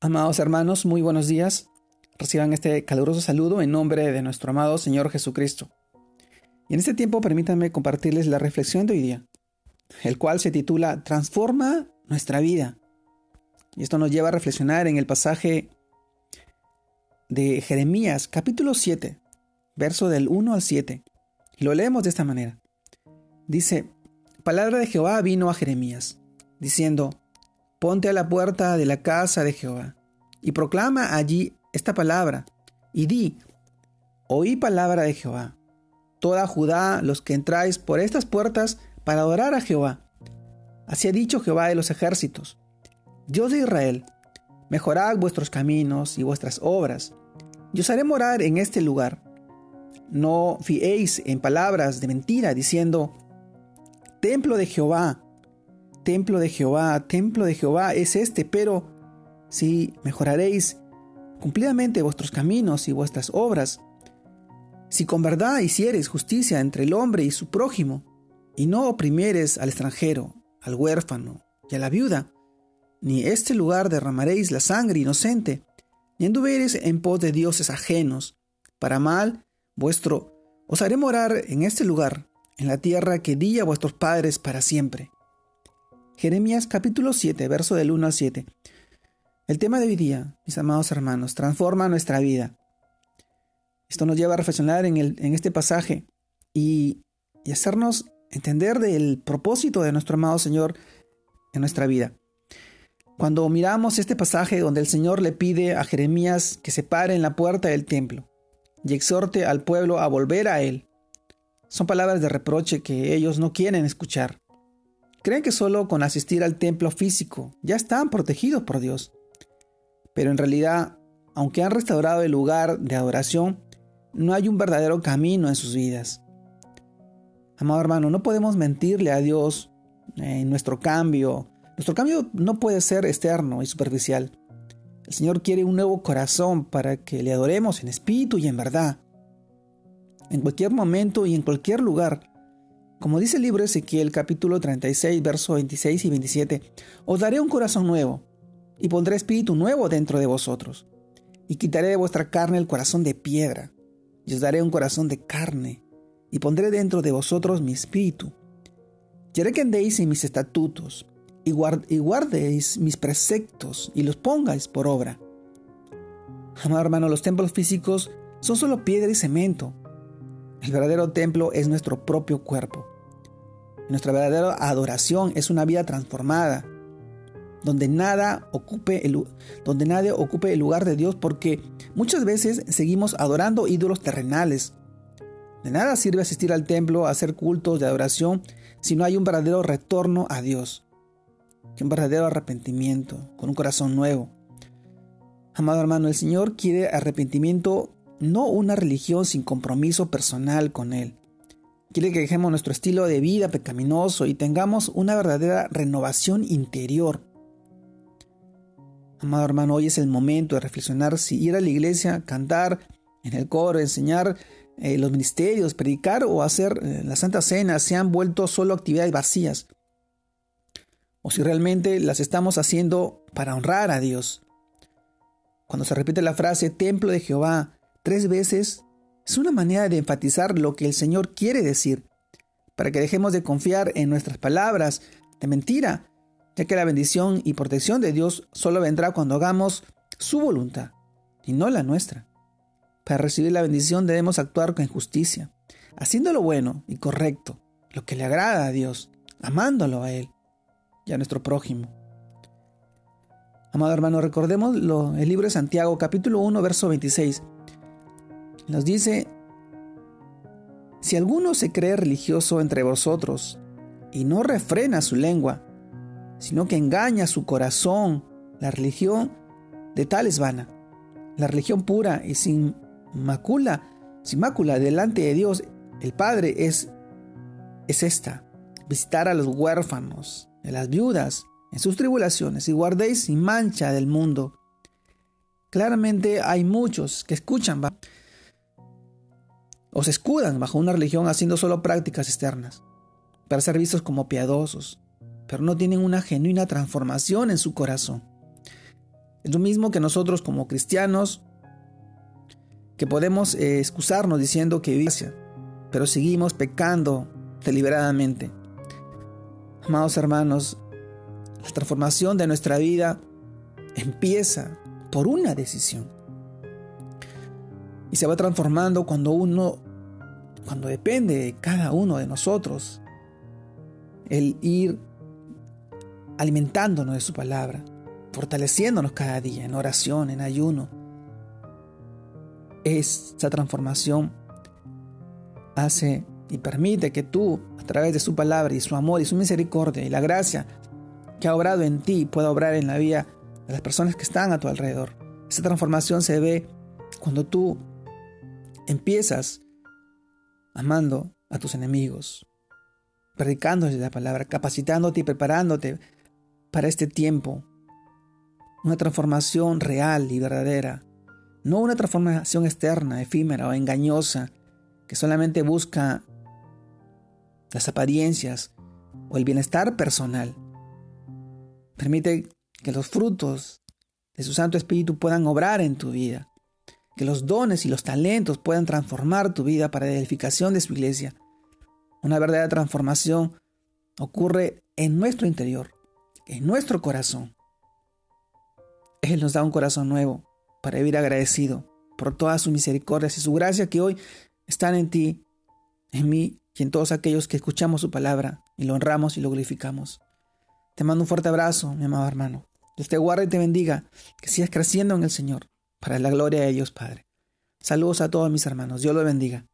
Amados hermanos, muy buenos días. Reciban este caluroso saludo en nombre de nuestro amado Señor Jesucristo. Y en este tiempo permítanme compartirles la reflexión de hoy día, el cual se titula Transforma nuestra vida. Y esto nos lleva a reflexionar en el pasaje de Jeremías capítulo 7, verso del 1 al 7. Y lo leemos de esta manera. Dice, Palabra de Jehová vino a Jeremías, diciendo, Ponte a la puerta de la casa de Jehová y proclama allí esta palabra y di, oí palabra de Jehová. Toda Judá, los que entráis por estas puertas para adorar a Jehová. Así ha dicho Jehová de los ejércitos. Dios de Israel, mejorad vuestros caminos y vuestras obras, y os haré morar en este lugar. No fiéis en palabras de mentira, diciendo, Templo de Jehová, templo de Jehová, templo de Jehová es este, pero si mejoraréis cumplidamente vuestros caminos y vuestras obras, si con verdad hiciereis justicia entre el hombre y su prójimo, y no oprimieres al extranjero, al huérfano y a la viuda, ni este lugar derramaréis la sangre inocente, ni anduviereis en pos de dioses ajenos, para mal vuestro, os haré morar en este lugar, en la tierra que di a vuestros padres para siempre. Jeremías capítulo 7, verso del 1 al 7. El tema de hoy día, mis amados hermanos, transforma nuestra vida. Esto nos lleva a reflexionar en, el, en este pasaje y, y hacernos entender del propósito de nuestro amado Señor en nuestra vida. Cuando miramos este pasaje donde el Señor le pide a Jeremías que se pare en la puerta del templo y exhorte al pueblo a volver a Él, son palabras de reproche que ellos no quieren escuchar. Creen que solo con asistir al templo físico ya están protegidos por Dios. Pero en realidad, aunque han restaurado el lugar de adoración, no hay un verdadero camino en sus vidas. Amado hermano, no podemos mentirle a Dios en nuestro cambio. Nuestro cambio no puede ser externo y superficial. El Señor quiere un nuevo corazón para que le adoremos en espíritu y en verdad. En cualquier momento y en cualquier lugar, como dice el libro Ezequiel capítulo 36, versos 26 y 27, os daré un corazón nuevo, y pondré espíritu nuevo dentro de vosotros, y quitaré de vuestra carne el corazón de piedra, y os daré un corazón de carne, y pondré dentro de vosotros mi espíritu. Y que andéis en mis estatutos, y, y guardéis mis preceptos, y los pongáis por obra. Amado hermano, los templos físicos son solo piedra y cemento, el verdadero templo es nuestro propio cuerpo. Nuestra verdadera adoración es una vida transformada, donde nada ocupe el, donde nadie ocupe el lugar de Dios, porque muchas veces seguimos adorando ídolos terrenales. De nada sirve asistir al templo hacer cultos de adoración si no hay un verdadero retorno a Dios, un verdadero arrepentimiento, con un corazón nuevo. Amado hermano, el Señor quiere arrepentimiento no una religión sin compromiso personal con Él. Quiere que dejemos nuestro estilo de vida pecaminoso y tengamos una verdadera renovación interior. Amado hermano, hoy es el momento de reflexionar si ir a la iglesia, cantar en el coro, enseñar eh, los ministerios, predicar o hacer eh, la Santa Cena se han vuelto solo actividades vacías. O si realmente las estamos haciendo para honrar a Dios. Cuando se repite la frase templo de Jehová, tres veces es una manera de enfatizar lo que el Señor quiere decir, para que dejemos de confiar en nuestras palabras de mentira, ya que la bendición y protección de Dios solo vendrá cuando hagamos su voluntad y no la nuestra. Para recibir la bendición debemos actuar con justicia, haciendo lo bueno y correcto, lo que le agrada a Dios, amándolo a Él y a nuestro prójimo. Amado hermano, recordemos el libro de Santiago, capítulo 1, verso 26 nos dice, si alguno se cree religioso entre vosotros y no refrena su lengua, sino que engaña su corazón, la religión de tal es vana. La religión pura y sin mácula, sin mácula delante de Dios, el Padre, es, es esta, visitar a los huérfanos, a las viudas, en sus tribulaciones, y guardéis sin mancha del mundo. Claramente hay muchos que escuchan, o se escudan bajo una religión haciendo solo prácticas externas, para ser vistos como piadosos, pero no tienen una genuina transformación en su corazón. Es lo mismo que nosotros como cristianos, que podemos eh, excusarnos diciendo que gracia, pero seguimos pecando deliberadamente. Amados hermanos, la transformación de nuestra vida empieza por una decisión. Y se va transformando cuando uno, cuando depende de cada uno de nosotros, el ir alimentándonos de su palabra, fortaleciéndonos cada día en oración, en ayuno. Esa transformación hace y permite que tú, a través de su palabra y su amor y su misericordia y la gracia que ha obrado en ti, pueda obrar en la vida de las personas que están a tu alrededor. Esa transformación se ve cuando tú empiezas amando a tus enemigos, predicándoles la palabra, capacitándote y preparándote para este tiempo. Una transformación real y verdadera, no una transformación externa, efímera o engañosa, que solamente busca las apariencias o el bienestar personal. Permite que los frutos de su Santo Espíritu puedan obrar en tu vida, que los dones y los talentos puedan transformar tu vida para la edificación de su iglesia. Una verdadera transformación ocurre en nuestro interior, en nuestro corazón. Él nos da un corazón nuevo para vivir agradecido por todas sus misericordias y su gracia que hoy están en ti, en mí y en todos aquellos que escuchamos su palabra y lo honramos y lo glorificamos. Te mando un fuerte abrazo, mi amado hermano. Dios te guarde y te bendiga, que sigas creciendo en el Señor, para la gloria de Dios Padre. Saludos a todos mis hermanos, Dios los bendiga.